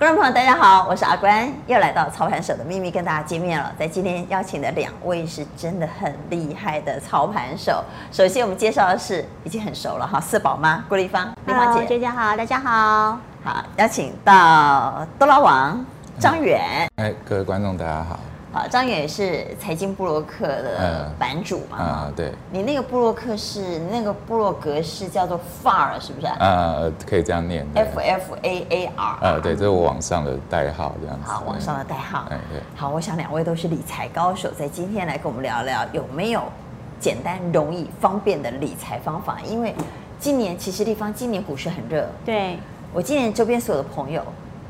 观众朋友，大家好，我是阿关，又来到操盘手的秘密跟大家见面了。在今天邀请的两位是真的很厉害的操盘手。首先我们介绍的是已经很熟了哈，四宝妈郭丽芳，丽芳姐，姐姐好，大家好，好，邀请到多拉王张远，哎，各位观众大家好。好，张远也是财经布洛克的版主嘛？啊、嗯，对。你那个布洛克是那个布洛格是叫做 FAR 是不是？啊，可以这样念。F F A A R。啊，对，这是我网上的代号这样子。好，网上的代号。哎，对。好，我想两位都是理财高手，在今天来跟我们聊聊有没有简单、容易、方便的理财方法？因为今年其实地方今年股市很热。对。我今年周边所有的朋友。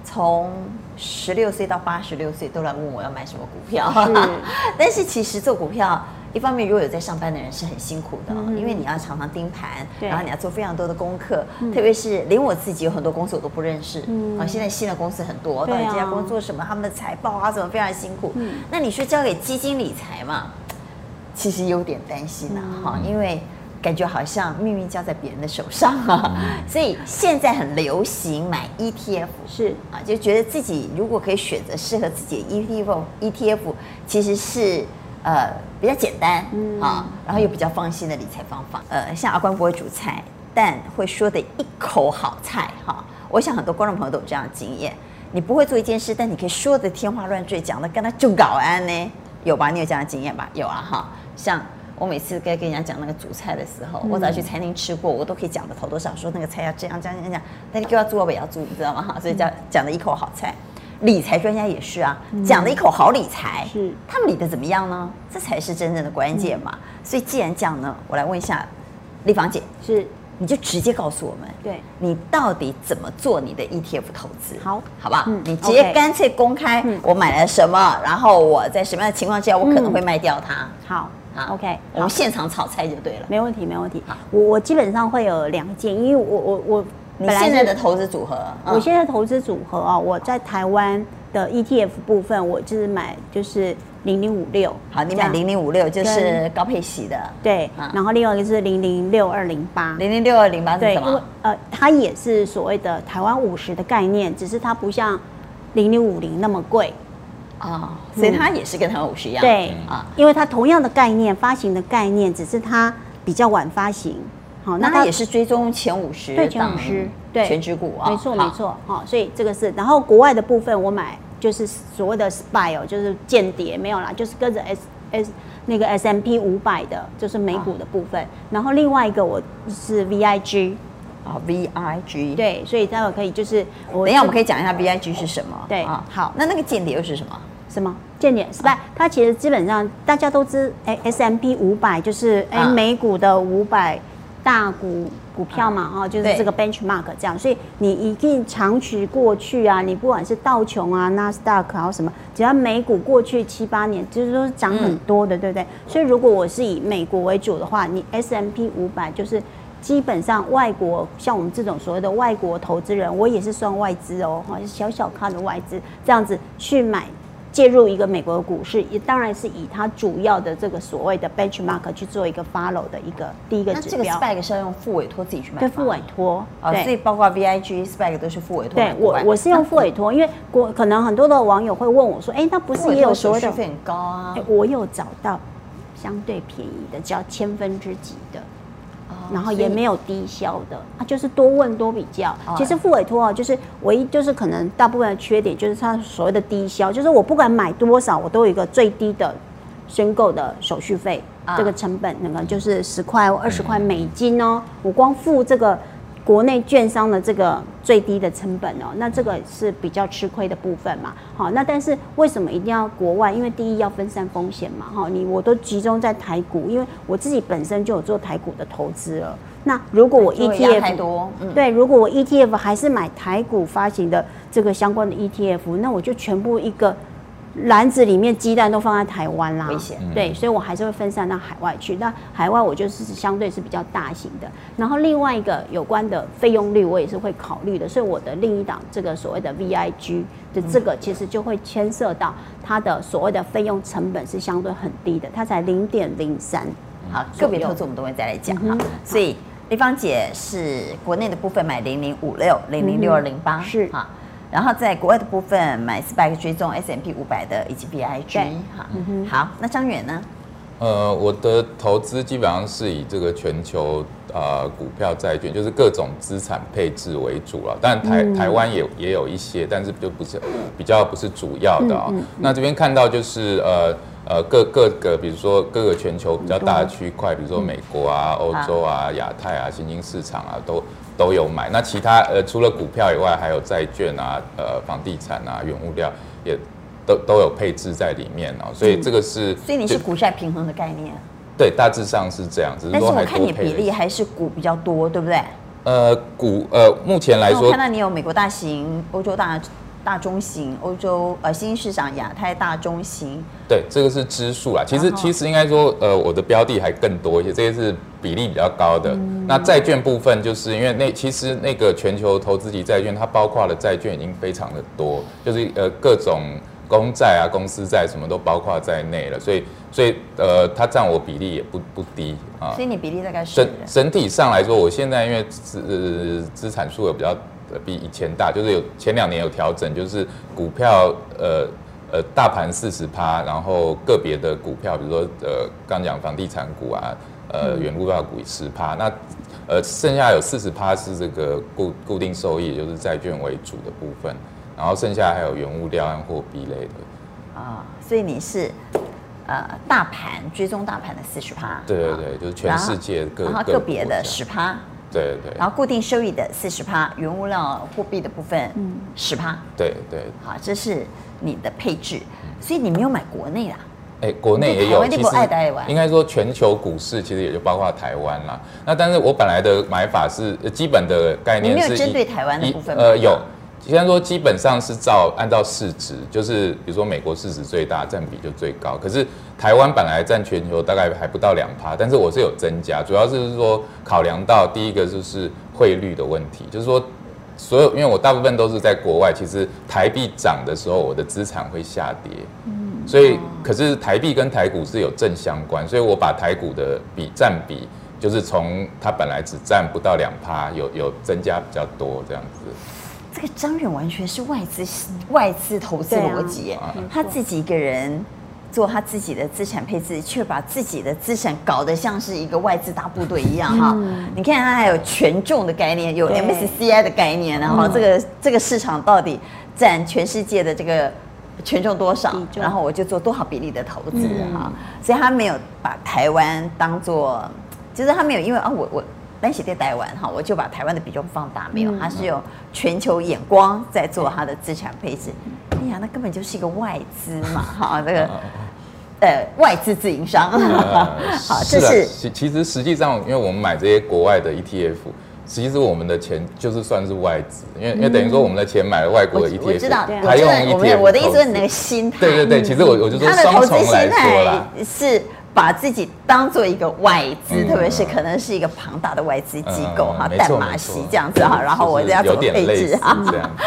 从十六岁到八十六岁都来问我要买什么股票，是。但是其实做股票，一方面如果有在上班的人是很辛苦的，嗯、因为你要常常盯盘，然后你要做非常多的功课，嗯、特别是连我自己有很多公司我都不认识，嗯、啊，现在新的公司很多，到底这家公司做什么，他们的财报啊怎么非常辛苦，嗯、那你说交给基金理财嘛，其实有点担心啊，哈、嗯，因为。感觉好像命运交在别人的手上啊，所以现在很流行买 ETF，是啊，就觉得自己如果可以选择适合自己的 ETF，ETF 其实是呃比较简单啊，然后又比较放心的理财方法。呃，像阿关不会煮菜，但会说的一口好菜哈。我想很多观众朋友都有这样的经验，你不会做一件事，但你可以说的天花乱坠，讲的跟他就搞安呢，有吧？你有这样的经验吧？有啊哈，像。我每次该跟人家讲那个煮菜的时候，我只要去餐厅吃过，我都可以讲的头头上说那个菜要这样这样这样，但你给我做我也要做，你知道吗？哈，所以讲讲的一口好菜。理财专家也是啊，讲了一口好理财，是他们理的怎么样呢？这才是真正的关键嘛。所以既然讲呢，我来问一下丽芳姐，是你就直接告诉我们，对你到底怎么做你的 ETF 投资？好，好不好？你直接干脆公开我买了什么，然后我在什么样的情况之下我可能会卖掉它。好。OK，我们现场炒菜就对了，没问题，没问题。好，我我基本上会有两件，因为我我我你现在的投资组合，我现在投资组合啊，我在台湾的 ETF 部分，我就是买就是零零五六，好，你买零零五六就是高配息的，对，然后另外一个是零零六二零八，零零六二零八是什么？呃，它也是所谓的台湾五十的概念，只是它不像零零五零那么贵。啊，所以它也是跟台湾五十一样，对啊，因为它同样的概念，发行的概念，只是它比较晚发行。好，那它也是追踪前五十，对前五十，对全指股啊，没错没错。好，所以这个是，然后国外的部分我买就是所谓的 SPY 哦，就是间谍没有啦，就是跟着 S S 那个 S M P 五百的，就是美股的部分。然后另外一个我是，V I G 对，所以待会可以就是，等一下我们可以讲一下 V I G 是什么。对啊，好，那那个间谍又是什么？什么间谍？是吧？它其实基本上大家都知，哎，S M P 五百就是哎美股的五百大股股票嘛，啊，就是这个 benchmark 这样。所以你一定长期过去啊，你不管是道琼啊、纳斯达克还有什么，只要美股过去七八年就是说涨很多的，对不对？所以如果我是以美国为主的话，你 S M P 五百就是。基本上，外国像我们这种所谓的外国投资人，我也是算外资哦，哈，小小看的外资，这样子去买介入一个美国的股市，也当然是以它主要的这个所谓的 benchmark 去做一个 follow 的一个第一个指标。那这个 spec 是要用副委托自己去买？对，副委托。啊，所以包括 VIG、spec 都是副委托。对，我我是用副委托，因为国可能很多的网友会问我说，哎，那不是也有所谓的费很高啊？我有找到相对便宜的，只要千分之几的。然后也没有低消的啊，就是多问多比较。其实付委托啊，就是唯一就是可能大部分的缺点就是它所谓的低消，就是我不管买多少，我都有一个最低的申购的手续费，这个成本那个就是十块或二十块美金哦，我光付这个。国内券商的这个最低的成本哦，那这个是比较吃亏的部分嘛。好，那但是为什么一定要国外？因为第一要分散风险嘛。哈，你我都集中在台股，因为我自己本身就有做台股的投资了。那如果我 ETF 太多，嗯、对，如果我 ETF 还是买台股发行的这个相关的 ETF，那我就全部一个。篮子里面鸡蛋都放在台湾啦，危险。对，所以我还是会分散到海外去。那海外我就是相对是比较大型的。然后另外一个有关的费用率，我也是会考虑的。所以我的另一档这个所谓的 VIG 的这个，其实就会牵涉到它的所谓的费用成本是相对很低的，它才零点零三。好，个别投资我们都会再来讲哈。所以丽芳姐是国内的部分买零零五六零零六二零八是哈。然后在国外的部分买 SPAC 追踪 S M P 五百的以及 BIG 哈，嗯、好，那张远呢？呃，我的投资基本上是以这个全球呃股票、债券，就是各种资产配置为主了。当然台台湾也也有一些，但是就不是比较不是主要的啊、哦。那这边看到就是呃呃各各个，比如说各个全球比较大的区块，比如说美国啊、欧洲啊、亚太啊、新兴市场啊，都都有买。那其他呃除了股票以外，还有债券啊、呃房地产啊、原物料也。都都有配置在里面哦，所以这个是，所以你是股债平衡的概念，对，大致上是这样子。但是我看你比例还是股比较多，对不对？呃，股呃，目前来说，我看到你有美国大型、欧洲大大中型、欧洲呃新兴市场、亚太大中型。对，这个是支数啦。其实其实应该说，呃，我的标的还更多一些，这些是比例比较高的。嗯、那债券部分，就是因为那其实那个全球投资级债券，它包括的债券已经非常的多，就是呃各种。公债啊，公司债什么都包括在内了，所以所以呃，它占我比例也不不低啊。所以你比例大概是整整体上来说，我现在因为资资产数额比较比以前大，就是有前两年有调整，就是股票呃呃大盘四十趴，然后个别的股票，比如说呃刚讲房地产股啊，呃原物料股十趴，那呃剩下有四十趴是这个固固定收益，就是债券为主的部分。然后剩下还有原物料和货币类的，啊，所以你是呃大盘追踪大盘的四十趴，对对对，就是全世界各然后个别的十趴，对对。对，然后固定收益的四十趴，原物料货币的部分嗯。十趴，对对，好，这是你的配置，所以你没有买国内啦，哎，国内也有，其实应该说全球股市其实也就包括台湾啦，那但是我本来的买法是基本的概念是没有针对台湾的部分，呃有。虽然说基本上是照按照市值，就是比如说美国市值最大，占比就最高。可是台湾本来占全球大概还不到两趴，但是我是有增加，主要是说考量到第一个就是汇率的问题，就是说所有因为我大部分都是在国外，其实台币涨的时候，我的资产会下跌。嗯，所以可是台币跟台股是有正相关，所以我把台股的比占比，就是从它本来只占不到两趴，有有增加比较多这样子。这个张远完全是外资外资投资逻辑，啊、他自己一个人做他自己的资产配置，却把自己的资产搞得像是一个外资大部队一样哈。嗯、你看他还有权重的概念，有 MSCI 的概念，然后这个这个市场到底占全世界的这个权重多少，然后我就做多少比例的投资哈。所以他没有把台湾当做，就是他没有因为啊我我。单写在台湾哈，我就把台湾的比重放大，没有，它是有全球眼光在做它的资产配置。哎呀，那根本就是一个外资嘛，哈，这个呃外资自营商。好，这是其其实实际上，因为我们买这些国外的 ETF，其实我们的钱就是算是外资，因为因为等于说我们的钱买了外国的 ETF，我知道，还用 ETF。我的意思是你那个心态，对对对，其实我我就说双重来说啦，是。把自己当做一个外资，特别是可能是一个庞大的外资机构哈，淡马锡这样子哈，然后我这样怎么配置哈？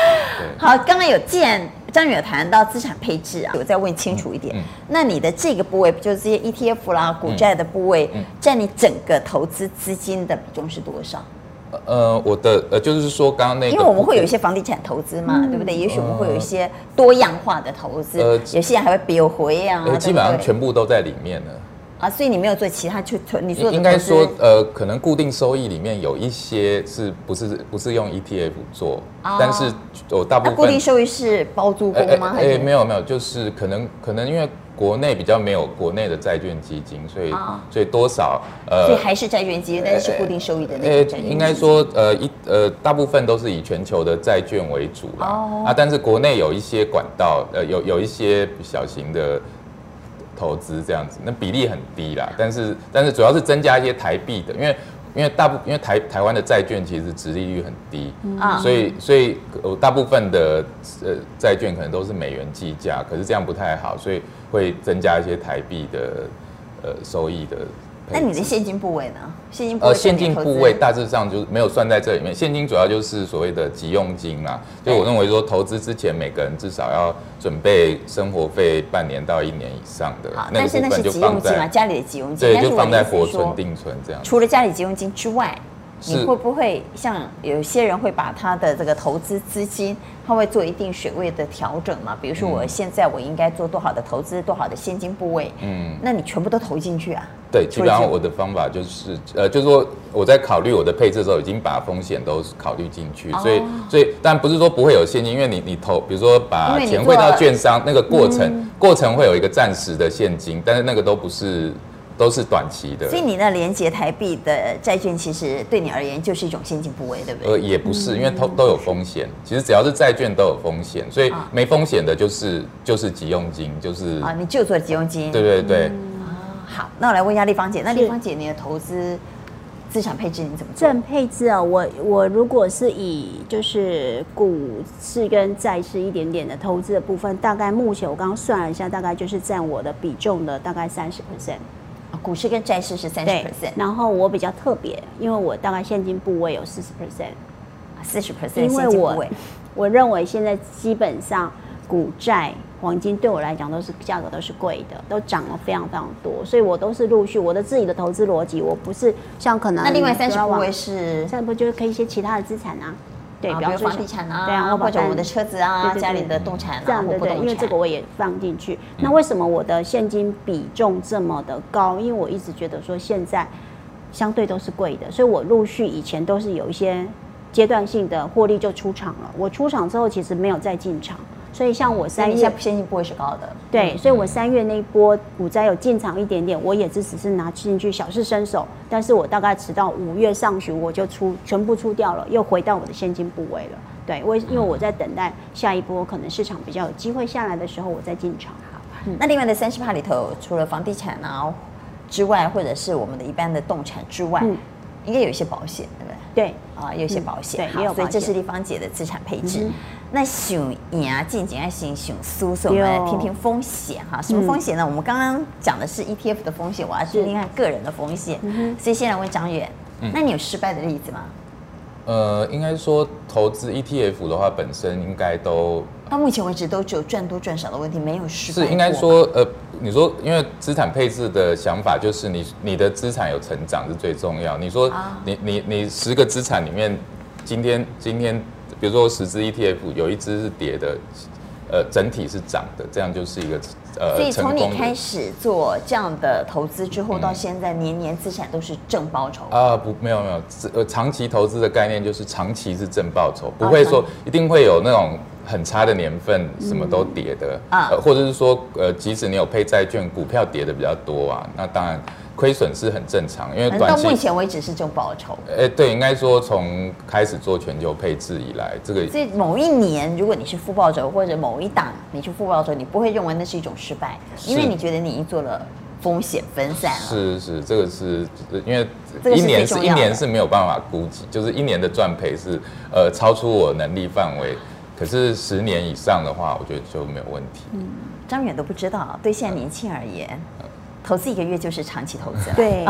好，刚刚有见张远谈到资产配置啊，我再问清楚一点，那你的这个部位，就是这些 ETF 啦、股债的部位，占你整个投资资金的比重是多少？呃，我的呃，就是说刚刚那个，因为我们会有一些房地产投资嘛，对不对？也许我们会有一些多样化的投资，呃，有些人还会标回啊，基本上全部都在里面呢。啊，所以你没有做其他去存？你说应该说，呃，可能固定收益里面有一些是不是不是用 ETF 做？哦、但是我大部分、啊、固定收益是包租公吗？哎、欸欸欸，没有没有，就是可能可能因为国内比较没有国内的债券基金，所以、哦、所以多少呃，所以还是债券基金，但是固定收益的那个债券、欸欸。应该说呃一呃大部分都是以全球的债券为主啦。哦、啊，但是国内有一些管道，呃有有一些小型的。投资这样子，那比例很低啦，但是但是主要是增加一些台币的，因为因为大部因为台台湾的债券其实殖利率很低，嗯、所以所以大部分的呃债券可能都是美元计价，可是这样不太好，所以会增加一些台币的呃收益的。那你的现金部位呢？现金呃，现金部位大致上就是没有算在这里面。现金主要就是所谓的急用金啦。就我认为说，投资之前每个人至少要准备生活费半年到一年以上的。好，但是那是急用金啊，家里的急用金。对，就放在活存、定存这样。除了家里急用金之外，你会不会像有些人会把他的这个投资资金，他会做一定水位的调整嘛？比如说我现在我应该做多少的投资，多少的现金部位？嗯，那你全部都投进去啊？对，基本上我的方法就是，呃，就是说我在考虑我的配置的时候，已经把风险都考虑进去，所以，所以，但不是说不会有现金，因为你你投，比如说把钱汇到券商，那个过程过程会有一个暂时的现金，但是那个都不是。都是短期的，所以你那连接台币的债券，其实对你而言就是一种现金部位，对不对？呃，也不是，因为都都有风险。其实只要是债券都有风险，所以没风险的就是就是急用金，就是啊，你就做急用金。对对对。好，那我来问一下丽芳姐，那丽芳姐你的投资资产配置你怎么做？资产配置啊，我我如果是以就是股市跟债市一点点的投资的部分，大概目前我刚刚算了一下，大概就是占我的比重的大概三十 percent。股市跟债市是三十 percent，然后我比较特别，因为我大概现金部位有四十 percent，四十 percent，因为我我认为现在基本上股债黄金对我来讲都是价格都是贵的，都涨了非常非常多，所以我都是陆续我的自己的投资逻辑，我不是像可能那另外三十部位是，现在不就是可以一些其他的资产啊？对，比如房地产啊，对啊，或者我们的车子啊，对对对，家里的动产啊，这样的对，因为这个我也放进去。那为什么我的现金比重这么的高？因为我一直觉得说现在相对都是贵的，所以我陆续以前都是有一些阶段性的获利就出场了。我出场之后其实没有再进场。所以像我三月现金不会是高的，对，所以我三月那一波股灾有进场一点点，我也只只是拿进去小试身手，但是我大概直到五月上旬我就出全部出掉了，又回到我的现金部位了。对，我因为我在等待下一波可能市场比较有机会下来的时候，我再进场。好，那另外的三十趴里头，除了房地产啊之外，或者是我们的一般的动产之外，嗯、应该有一些保险，对不对？对啊，有一些保险，对，也有，所以这是丽芳姐的资产配置。那想赢啊，进景爱型想输，所以我们来听听风险哈。什么风险呢？我们刚刚讲的是 ETF 的风险，我要听听看个人的风险。所以先来问张远，那你有失败的例子吗？呃，应该说投资 ETF 的话，本身应该都到目前为止都只有赚多赚少的问题，没有失败。是应该说，呃，你说因为资产配置的想法就是你你的资产有成长是最重要。你说你你你十个资产里面，今天今天比如说十只 ETF 有一只是跌的，呃，整体是涨的，这样就是一个。呃，所以从你开始做这样的投资之后，到现在年年资产都是正报酬啊？不，没有没有，呃，长期投资的概念就是长期是正报酬，不会说一定会有那种很差的年份，什么都跌的啊，或者是说，呃，即使你有配债券，股票跌的比较多啊，那当然。亏损是很正常，因为短期到目前为止是正报酬。哎，对，应该说从开始做全球配置以来，这个所以某一年如果你是负报酬，或者某一档你去负报酬，你不会认为那是一种失败，因为你觉得你已经做了风险分散了。是是，这个是因为一年是一年是没有办法估计，就是一年的赚赔是呃超出我能力范围，可是十年以上的话，我觉得就没有问题。嗯，张远都不知道，对现在年轻而言。嗯投资一个月就是长期投资，对，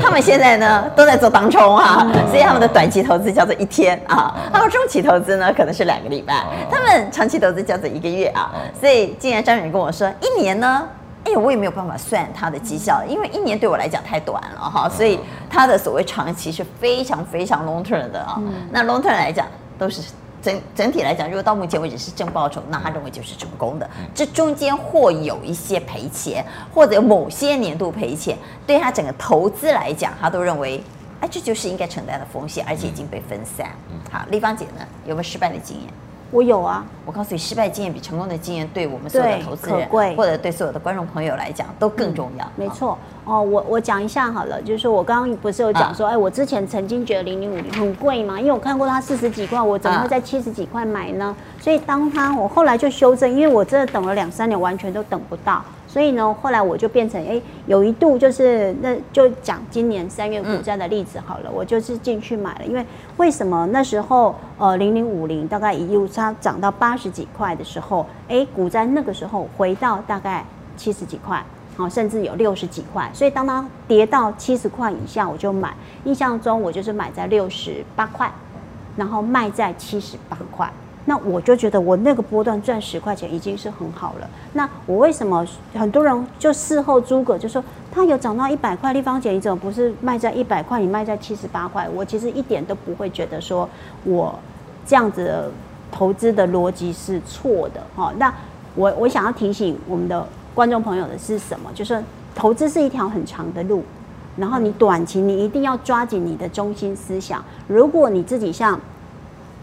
他们现在呢都在做当冲啊，所以他们的短期投资叫做一天啊，他们中期投资呢可能是两个礼拜，他们长期投资叫做一个月啊。所以既然张远跟我说一年呢，哎，我也没有办法算他的绩效，因为一年对我来讲太短了哈，所以他的所谓长期是非常非常 long term 的啊。那 long term 来讲都是。整整体来讲，如果到目前为止是正报酬，那他认为就是成功的。这中间或有一些赔钱，或者某些年度赔钱，对他整个投资来讲，他都认为，哎，这就是应该承担的风险，而且已经被分散。好，丽芳姐呢，有没有失败的经验？我有啊，我告诉你，失败经验比成功的经验，对我们所有的投资人，或者对所有的观众朋友来讲，都更重要。没错哦，我我讲一下好了，就是说我刚刚不是有讲说，哎，我之前曾经觉得零零五零很贵嘛，因为我看过它四十几块，我怎么会在七十几块买呢？所以当它我后来就修正，因为我真的等了两三年，完全都等不到。所以呢，后来我就变成哎，有一度就是那就讲今年三月股灾的例子好了，嗯、我就是进去买了，因为为什么那时候呃零零五零大概一路它涨到八十几块的时候，哎，股灾那个时候回到大概七十几块，好，甚至有六十几块，所以当它跌到七十块以下，我就买。印象中我就是买在六十八块，然后卖在七十八块。那我就觉得我那个波段赚十块钱已经是很好了。那我为什么很多人就事后诸葛就说它有涨到一百块，立方姐你怎么不是卖在一百块，你卖在七十八块？我其实一点都不会觉得说我这样子的投资的逻辑是错的哈。那我我想要提醒我们的观众朋友的是什么？就是投资是一条很长的路，然后你短期你一定要抓紧你的中心思想。如果你自己像。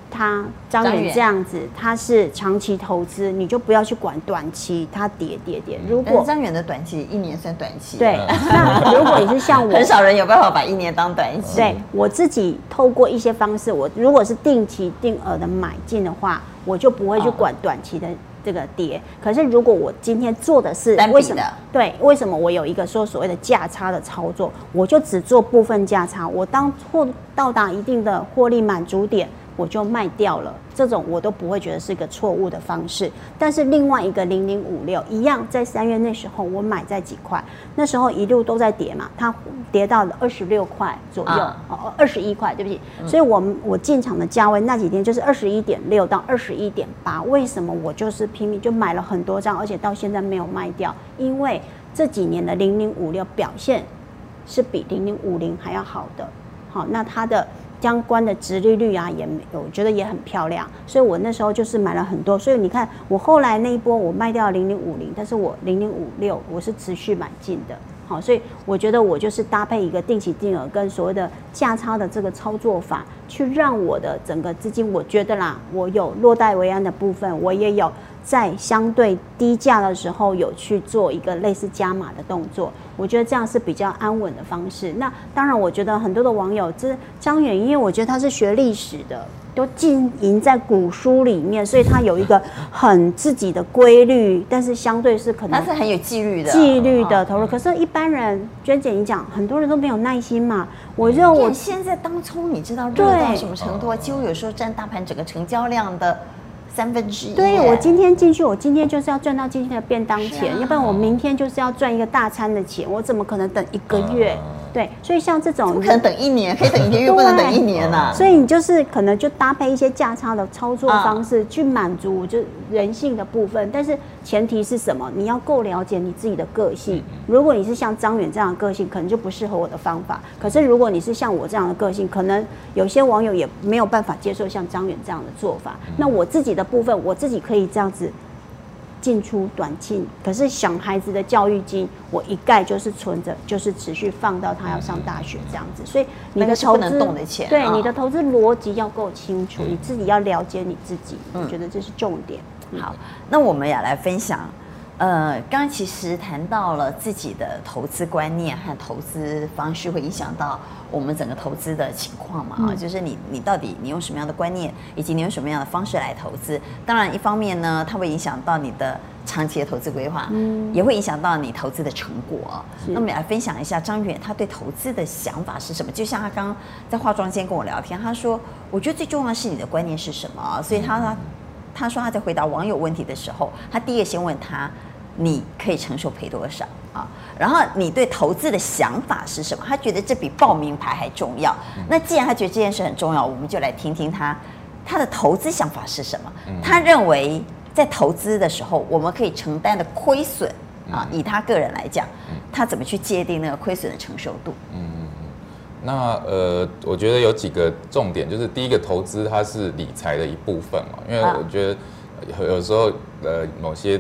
他张远这样子，他是长期投资，你就不要去管短期，它跌跌跌。如果张远的短期一年算短期，对。那如果你是像我，很少人有办法把一年当短期。对，我自己透过一些方式，我如果是定期定额的买进的话，我就不会去管短期的这个跌。可是如果我今天做的是为什么？对，为什么我有一个说所谓的价差的操作，我就只做部分价差，我当获到达一定的获利满足点。我就卖掉了，这种我都不会觉得是一个错误的方式。但是另外一个零零五六一样，在三月那时候我买在几块，那时候一路都在跌嘛，它跌到了二十六块左右，哦，二十一块，对不起。所以我我进场的价位那几天就是二十一点六到二十一点八。为什么我就是拼命就买了很多张，而且到现在没有卖掉？因为这几年的零零五六表现是比零零五零还要好的。好，那它的。相关的殖利率啊，也没有，我觉得也很漂亮，所以我那时候就是买了很多。所以你看，我后来那一波我卖掉零零五零，但是我零零五六我是持续买进的。好，所以我觉得我就是搭配一个定期定额跟所谓的价差的这个操作法，去让我的整个资金，我觉得啦，我有落袋为安的部分，我也有。在相对低价的时候，有去做一个类似加码的动作，我觉得这样是比较安稳的方式。那当然，我觉得很多的网友，这张远，因为我觉得他是学历史的，都经营在古书里面，所以他有一个很自己的规律，但是相对是可能他是很有纪律的纪律的投入。可是，一般人，娟姐你讲，很多人都没有耐心嘛。我认为我现在当冲，你知道热到什么程度？几乎有时候占大盘整个成交量的。三分之一。对，我今天进去，我今天就是要赚到今天的便当钱，啊、要不然我明天就是要赚一个大餐的钱，我怎么可能等一个月？啊对，所以像这种不可能等一年，可以等一个月，不能等一年呐、啊。所以你就是可能就搭配一些价差的操作方式去满足就人性的部分，但是前提是什么？你要够了解你自己的个性。如果你是像张远这样的个性，可能就不适合我的方法。可是如果你是像我这样的个性，可能有些网友也没有办法接受像张远这样的做法。那我自己的部分，我自己可以这样子。进出短进，可是小孩子的教育金，我一概就是存着，就是持续放到他要上大学这样子。所以你的投资，对你的投资逻辑要够清楚，你自己要了解你自己，我觉得这是重点。好，那我们也来分享。呃，刚刚其实谈到了自己的投资观念和投资方式会影响到我们整个投资的情况嘛？啊、嗯，就是你你到底你用什么样的观念，以及你用什么样的方式来投资？当然，一方面呢，它会影响到你的长期的投资规划，嗯，也会影响到你投资的成果。那我们来分享一下张远他对投资的想法是什么？就像他刚刚在化妆间跟我聊天，他说：“我觉得最重要的是你的观念是什么？”所以他他。他说他在回答网友问题的时候，他第一个先问他，你可以承受赔多少啊？然后你对投资的想法是什么？他觉得这比报名牌还重要。那既然他觉得这件事很重要，我们就来听听他他的投资想法是什么。他认为在投资的时候，我们可以承担的亏损啊，以他个人来讲，他怎么去界定那个亏损的承受度？嗯嗯嗯那呃，我觉得有几个重点，就是第一个，投资它是理财的一部分嘛，因为我觉得有时候呃，某些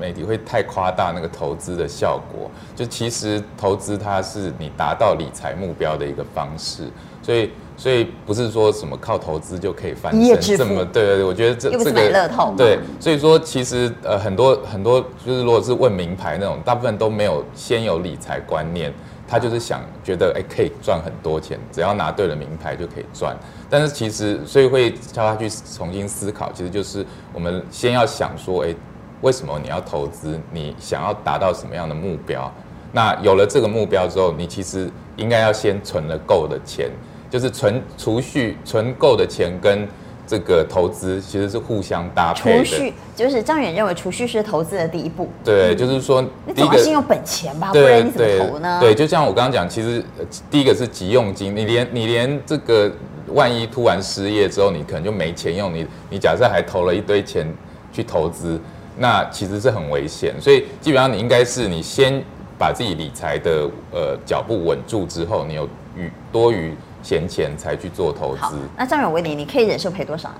媒体会太夸大那个投资的效果，就其实投资它是你达到理财目标的一个方式，所以所以不是说什么靠投资就可以翻身，这么对对对，我觉得这这个对，所以说其实呃很多很多就是如果是问名牌那种，大部分都没有先有理财观念。他就是想觉得哎，可以赚很多钱，只要拿对了名牌就可以赚。但是其实，所以会叫他去重新思考，其实就是我们先要想说，哎，为什么你要投资？你想要达到什么样的目标？那有了这个目标之后，你其实应该要先存了够的钱，就是存储蓄存够的钱跟。这个投资其实是互相搭配的。储蓄就是张远认为储蓄是投资的第一步。对，就是说，你总要先有本钱吧，不然你怎么投呢？对，就像我刚刚讲，其实第一个是急用金，你连你连这个万一突然失业之后，你可能就没钱用，你你假设还投了一堆钱去投资，那其实是很危险。所以基本上你应该是你先。把自己理财的呃脚步稳住之后，你有余多余闲钱才去做投资。那张远，我问你，你可以忍受赔多少呢？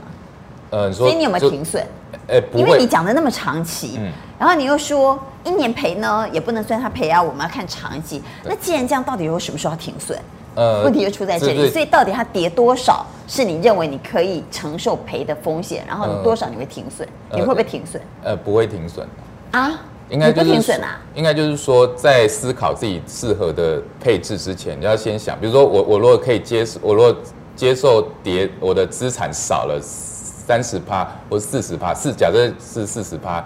呃，所以你有没有停损？呃，因为你讲的那么长期，嗯，然后你又说一年赔呢，也不能算他赔啊，我们要看长期。那既然这样，到底有什么时候要停损？呃，问题就出在这里。所以到底它跌多少是你认为你可以承受赔的风险？然后你多少你会停损？你会不会停损？呃，不会停损啊？应该就是停损啊？应该就是说，在思考自己适合的配置之前，你要先想，比如说我我如果可以接受，我如果接受跌，我的资产少了。三十趴或四十趴，是假设是四十趴，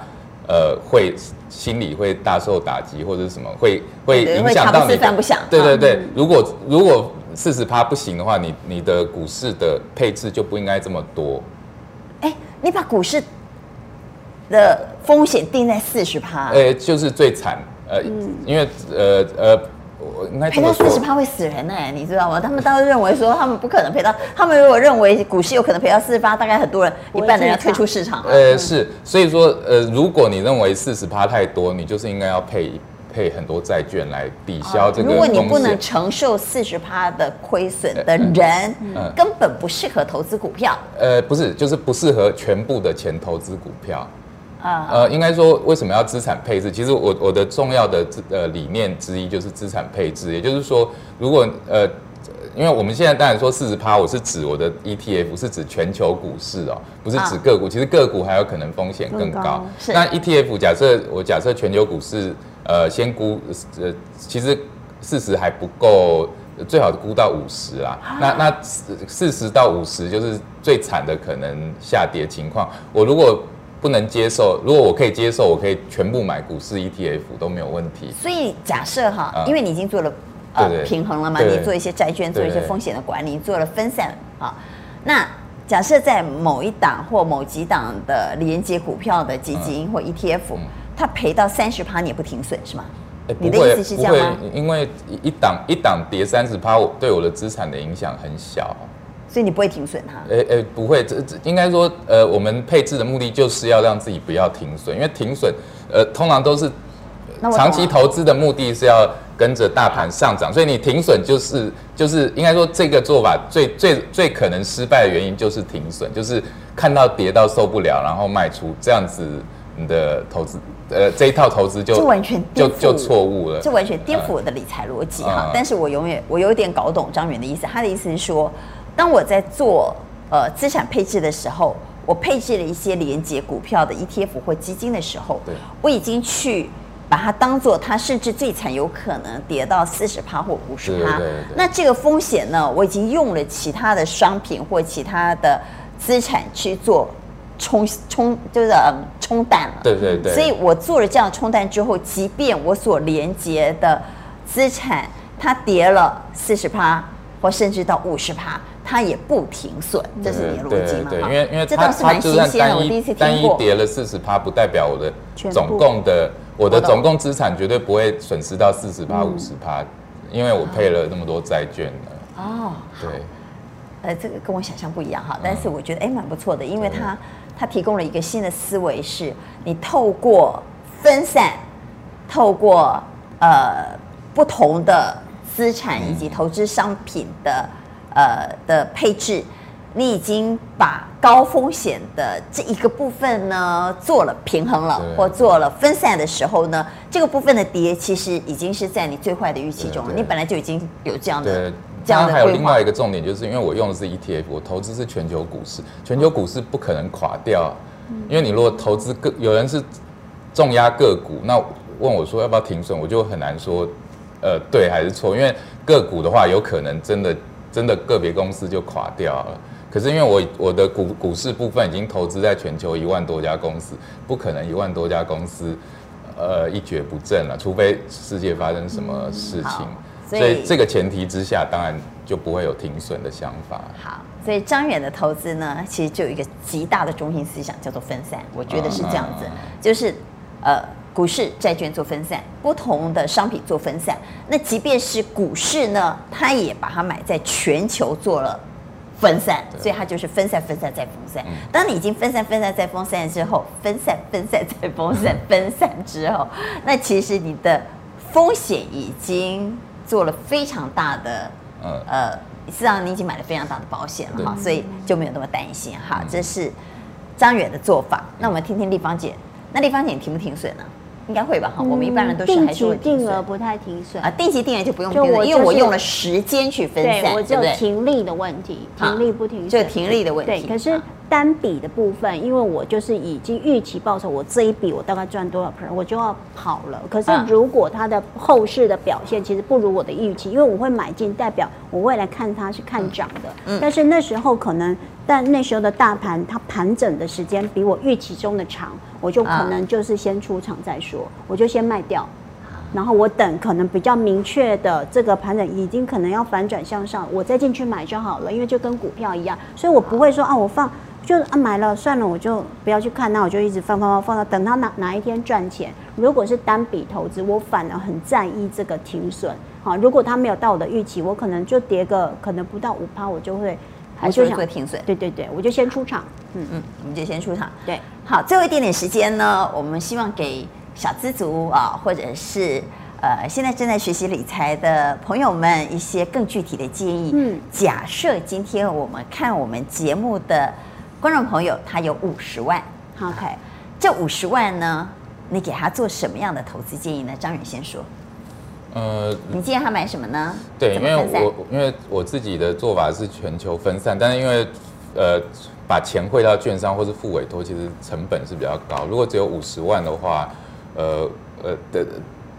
呃，会心理会大受打击，或者是什么会会影响到你。对对对，如果如果四十趴不行的话，你你的股市的配置就不应该这么多。哎，你把股市的风险定在四十趴，哎，就是最惨，呃，因为呃呃。赔到四十趴会死人呢、欸，你知道吗？他们当时认为说他们不可能赔到，他们如果认为股市有可能赔到四十趴，大概很多人一半的人要退出市场了。呃，是，所以说呃，如果你认为四十趴太多，你就是应该要配配很多债券来抵消这个。如果你不能承受四十趴的亏损的人，根本不适合投资股票。呃，不是，就是不适合全部的钱投资股票。呃，应该说为什么要资产配置？其实我我的重要的呃理念之一就是资产配置，也就是说，如果呃，因为我们现在当然说四十趴，我是指我的 ETF，是指全球股市哦，不是指个股。其实个股还有可能风险更高。那 ETF 假设我假设全球股市呃先估呃，其实四十还不够，最好估到五十啦。那那四十到五十就是最惨的可能下跌情况。我如果不能接受，如果我可以接受，我可以全部买股市 ETF 都没有问题。所以假设哈，因为你已经做了呃平衡了嘛，你做一些债券，做一些风险的管理，做了分散啊。那假设在某一档或某几档的连接股票的基金或 ETF，它赔到三十趴，你也不停损是吗？你的意思是这样吗？因为一档一档跌三十趴，我对我的资产的影响很小。所以你不会停损它？诶诶，不会，这这应该说，呃，我们配置的目的就是要让自己不要停损，因为停损，呃，通常都是长期投资的目的是要跟着大盘上涨，所以你停损就是就是应该说这个做法最最最可能失败的原因就是停损，就是看到跌到受不了，然后卖出，这样子你的投资，呃，这一套投资就完全就就错误了，这完全颠覆我的理财逻辑哈。但是我永远我有点搞懂张远的意思，他的意思是说。当我在做呃资产配置的时候，我配置了一些连接股票的 ETF 或基金的时候，对，我已经去把它当做它甚至最惨有可能跌到四十趴或五十趴。那这个风险呢，我已经用了其他的商品或其他的资产去做冲冲，就是冲淡了。对对对。所以我做了这样冲淡之后，即便我所连接的资产它跌了四十趴或甚至到五十趴。它也不停损，这是你的逻辑吗？对，因为因为这倒是蛮新鲜的，我第一次听过。单一跌了四十趴，不代表我的总共的我的总共资产绝对不会损失到四十趴、五十趴，因为我配了那么多债券了。哦，对，呃，这个跟我想象不一样哈，但是我觉得哎蛮不错的，因为它它提供了一个新的思维，是你透过分散，透过呃不同的资产以及投资商品的。呃的配置，你已经把高风险的这一个部分呢做了平衡了，或做了分散的时候呢，这个部分的跌其实已经是在你最坏的预期中了。你本来就已经有这样的这样。还有另外一个重点，就是因为我用的是 ETF，我投资是全球股市，全球股市不可能垮掉，因为你如果投资个有人是重压个股，那问我说要不要停损，我就很难说呃对还是错，因为个股的话有可能真的。真的个别公司就垮掉了，可是因为我我的股股市部分已经投资在全球一万多家公司，不可能一万多家公司，呃一蹶不振了，除非世界发生什么事情。嗯、所以，所以这个前提之下，当然就不会有停损的想法。好，所以张远的投资呢，其实就有一个极大的中心思想，叫做分散。我觉得是这样子，嗯、就是呃。股市、债券做分散，不同的商品做分散。那即便是股市呢，它也把它买在全球做了分散，所以它就是分散、分散再分散。当你已经分散、分散再分散之后，分散、分散再分散、分散之后，那其实你的风险已经做了非常大的，呃呃，实际上你已经买了非常大的保险了哈，所以就没有那么担心哈。这是张远的做法。那我们听听立方姐，那立方姐你停不停损呢？应该会吧，哈，我们一般人都是还是会定额不太停损。啊，定期定额就不用停损，因为我用了时间去分散，我只有停利的问题，停利不停损，就停利的问题。对，可是单笔的部分，因为我就是已经预期报酬，我这一笔我大概赚多少 percent，我就要跑了。可是如果它的后市的表现其实不如我的预期，因为我会买进，代表我未来看它是看涨的，嗯，但是那时候可能。但那时候的大盘，它盘整的时间比我预期中的长，我就可能就是先出场再说，我就先卖掉，然后我等可能比较明确的这个盘整已经可能要反转向上，我再进去买就好了，因为就跟股票一样，所以我不会说啊，我放就啊买了算了，我就不要去看，那我就一直放放放放到等它哪哪一天赚钱。如果是单笔投资，我反而很在意这个停损，好，如果它没有到我的预期，我可能就跌个可能不到五趴，我就会。还是做停损，对对对，我就先出场，嗯嗯，我们就先出场，对，好，最后一点点时间呢，我们希望给小资族啊，或者是呃现在正在学习理财的朋友们一些更具体的建议。嗯，假设今天我们看我们节目的观众朋友，他有五十万，OK，这五十万呢，你给他做什么样的投资建议呢？张远先说。呃，你建议他买什么呢？对，因为我因为我自己的做法是全球分散，但是因为呃把钱汇到券商或是付委托，其实成本是比较高。如果只有五十万的话，呃呃的。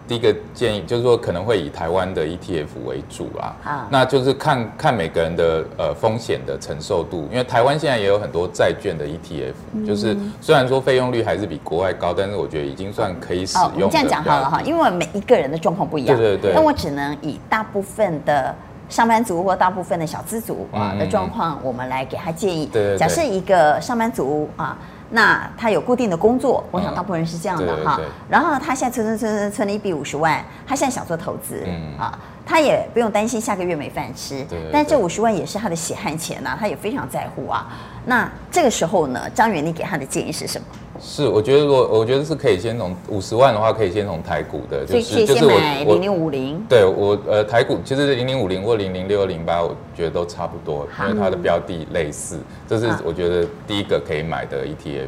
第一个建议就是说，可能会以台湾的 ETF 为主啊，啊，那就是看看每个人的呃风险的承受度，因为台湾现在也有很多债券的 ETF，嗯，就是虽然说费用率还是比国外高，但是我觉得已经算可以使用。哦，这样讲好了哈，因为每一个人的状况不一样，对对对，那我只能以大部分的上班族或大部分的小资族啊的状况，我们来给他建议。对，对，对，假设一个上班族啊。那他有固定的工作，我想大部分人是这样的哈。然后他现在存存存存存了一笔五十万，他现在想做投资，嗯啊，他也不用担心下个月没饭吃。对。但这五十万也是他的血汗钱呐，他也非常在乎啊。那这个时候呢，张元，你给他的建议是什么？是，我觉得我我觉得是可以先从五十万的话，可以先从台股的，就是就是我零零五零。对我呃台股其实零零五零或零零六零八，我觉得都差不多，因为它的标的类似，这是我觉得第一个可以买的 ETF。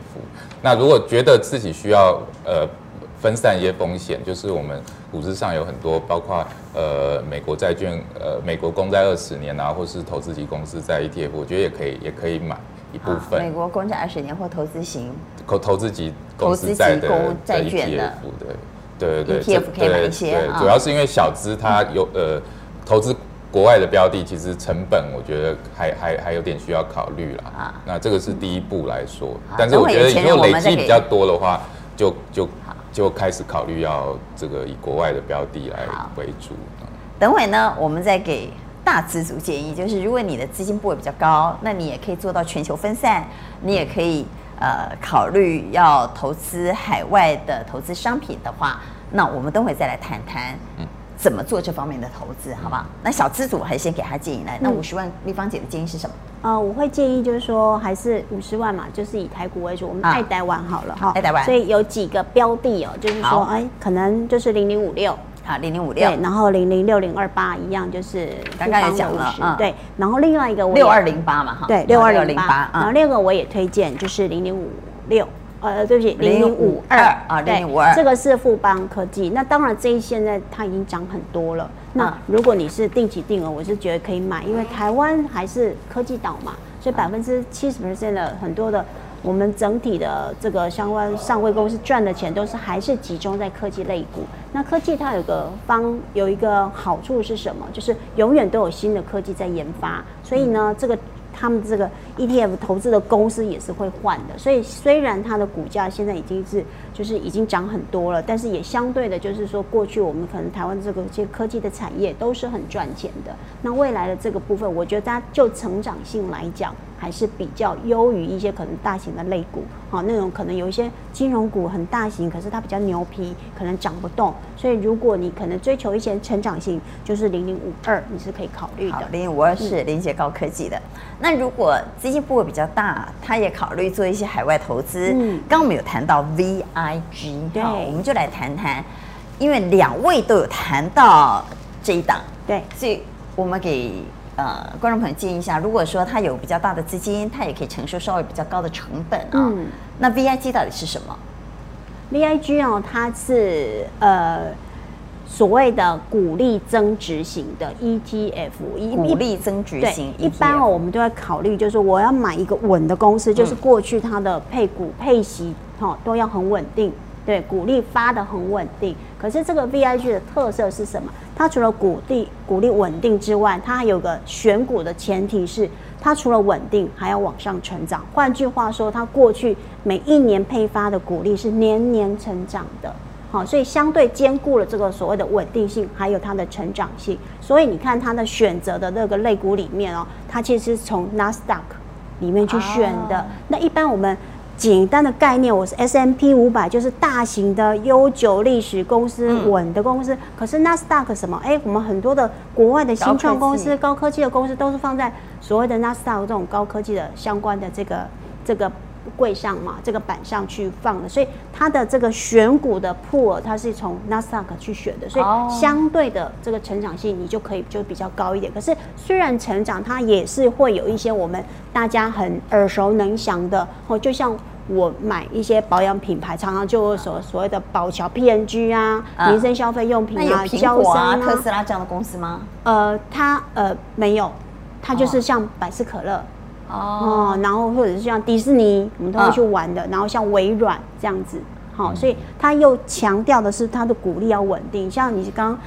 那如果觉得自己需要呃分散一些风险，就是我们股市上有很多，包括呃美国债券，呃美国公债二十年啊，或是投资级公司在 ETF，我觉得也可以也可以买。一部分，美国公债二十年或投资型，投投资级公司债的债券的，对对对，ETF 可以买一些。主要是因为小资它有呃投资国外的标的，其实成本我觉得还还还有点需要考虑了啊。那这个是第一步来说，但是我觉得以后累积比较多的话，就就就开始考虑要这个以国外的标的来为主。等会呢，我们再给。大资族建议就是，如果你的资金部位比较高，那你也可以做到全球分散，你也可以呃考虑要投资海外的投资商品的话，那我们等会再来谈谈怎么做这方面的投资，好不好？那小资组还是先给他建议来。那五十万，立方姐的建议是什么？呃，我会建议就是说，还是五十万嘛，就是以台股为主，我们爱台湾好了哈，爱台湾。所以有几个标的哦，就是说，哎，可能就是零零五六。啊，零零五六，对然后零零六零二八一样，就是刚刚也讲了，嗯，对，然后另外一个六二零八嘛，哈，对，六二零八，然后另一个我也推荐就是零零五六，呃，对不起，零零五二啊，零零五二，这个是富邦科技，那当然这一现在它已经涨很多了，那如果你是定期定额，我是觉得可以买，因为台湾还是科技岛嘛，所以百分之七十 percent 的很多的。我们整体的这个相关上柜公司赚的钱都是还是集中在科技类股。那科技它有个方有一个好处是什么？就是永远都有新的科技在研发，所以呢，这个。他们这个 ETF 投资的公司也是会换的，所以虽然它的股价现在已经是就是已经涨很多了，但是也相对的，就是说过去我们可能台湾这个这些科技的产业都是很赚钱的。那未来的这个部分，我觉得它就成长性来讲，还是比较优于一些可能大型的类股，好，那种可能有一些金融股很大型，可是它比较牛皮，可能涨不动。所以如果你可能追求一些成长性，就是零零五二，你是可以考虑的。零零五二是连接高科技的。那如果资金部位比较大，他也考虑做一些海外投资。嗯，刚刚我们有谈到 VIG，对，我们就来谈谈因为两位都有谈到这一档，对，所以我们给呃观众朋友建议一下，如果说他有比较大的资金，他也可以承受稍微比较高的成本啊。嗯，那 VIG 到底是什么？VIG 哦，它是呃。所谓的股利增值型的 ETF，股利增值型，一般哦，我们都要考虑，就是我要买一个稳的公司，就是过去它的配股配息哈都要很稳定，对，股利发的很稳定。可是这个 VIG 的特色是什么？它除了股利股利稳定之外，它还有个选股的前提是，它除了稳定还要往上成长。换句话说，它过去每一年配发的股利是年年成长的。好，所以相对兼顾了这个所谓的稳定性，还有它的成长性。所以你看它的选择的那个类股里面哦，它其实是从 Nasdaq 里面去选的。啊、那一般我们简单的概念，我是 S M P 五百，就是大型的、悠久历史公司、稳的公司。嗯、可是纳斯达克什么？哎，我们很多的国外的新创公司、高科技的公司，都是放在所谓的纳斯达克这种高科技的相关的这个这个。柜上嘛，这个板上去放的，所以它的这个选股的 pool，它是从 Nasdaq 去选的，所以相对的这个成长性你就可以就比较高一点。可是虽然成长，它也是会有一些我们大家很耳熟能详的哦，就像我买一些保养品牌，常常就所所谓的宝桥 PNG 啊，民生消费用品啊，胶身啊，特斯拉这样的公司吗？呃，它呃没有，它就是像百事可乐。哦，然后或者是像迪士尼，我们都会去玩的。然后像微软这样子，好，所以他又强调的是他的股利要稳定。像你刚刚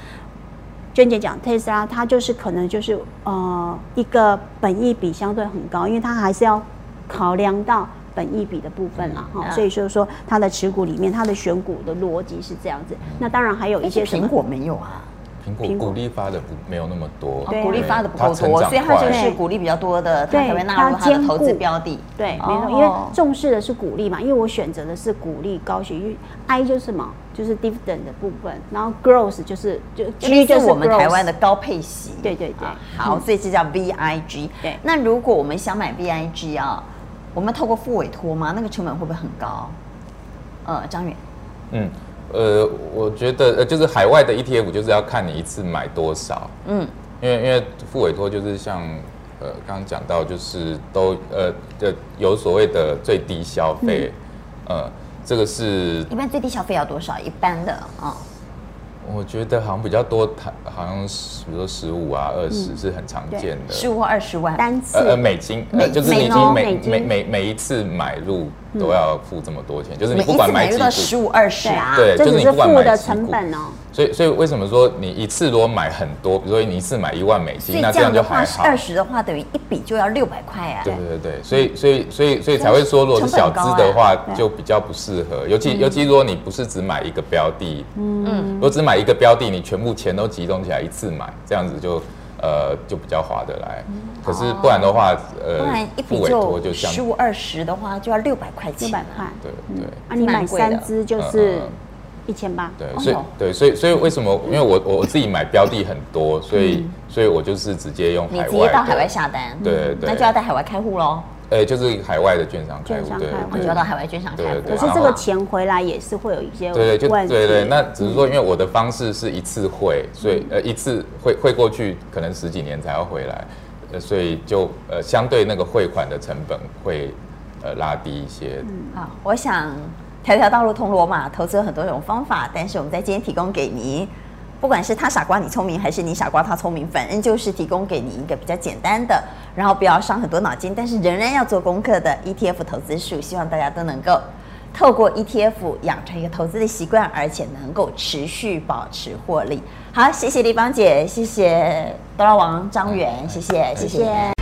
娟姐讲特斯拉，它就是可能就是呃一个本益比相对很高，因为它还是要考量到本益比的部分啦，哈。所以就是说它的持股里面，它的选股的逻辑是这样子。那当然还有一些苹果没有啊。苹果股利发的不没有那么多，鼓励发的不够多，所以它就是鼓励比较多的，它才会纳入它的投资标的。对，没错，因为重视的是鼓励嘛，因为我选择的是鼓励高息，因为 I 就是什么，就是 dividend 的部分，然后 growth 就是就 G 就是我们台湾的高配息。对对对，好，所以这叫 VIG。对，那如果我们想买 VIG 啊，我们透过付委托吗？那个成本会不会很高？呃，张远，嗯。呃，我觉得呃，就是海外的 ETF 就是要看你一次买多少，嗯，因为因为付委托就是像呃刚刚讲到，就是都呃呃有所谓的最低消费，嗯、呃，这个是一般最低消费要多少？一般的啊。哦我觉得好像比较多，它好像是比如说十五啊、二十是很常见的，十五或二十万。单次。呃美金，呃就是你每每每每一次买入都要付这么多钱，就是你不管买几股十五二十啊，对，就是你不管买几股。所以，所以为什么说你一次如果买很多，比如说你一次买一万美金，那这样就还好。二十的话，等于一笔就要六百块啊。对对对，所以，所以，所以，所以才会说，如果是小资的话，就比较不适合。尤其，尤其如果你不是只买一个标的，嗯，如果只买一个标的，你全部钱都集中起来一次买，这样子就呃就比较划得来。可是不然的话，呃，不然一笔就十五二十的话就要六百块钱。六百块，对对。啊，你买三只就是。一千八，对，所以对，所以所以为什么？因为我我我自己买标的很多，所以所以我就是直接用海外，你直接到海外下单，对对，那就要在海外开户喽。哎，就是海外的券商开户，对，我就要到海外券商开户。可是这个钱回来也是会有一些对对，就对对，那只是说，因为我的方式是一次汇，所以呃一次汇汇过去可能十几年才要回来，呃，所以就呃相对那个汇款的成本会呃拉低一些。嗯，好，我想。条条道路通罗马，投资有很多种方法，但是我们在今天提供给您，不管是他傻瓜你聪明，还是你傻瓜他聪明，反正就是提供给你一个比较简单的，然后不要伤很多脑筋，但是仍然要做功课的 ETF 投资术。希望大家都能够透过 ETF 养成一个投资的习惯，而且能够持续保持获利。好，谢谢丽邦姐，谢谢哆啦王张元，谢谢。谢谢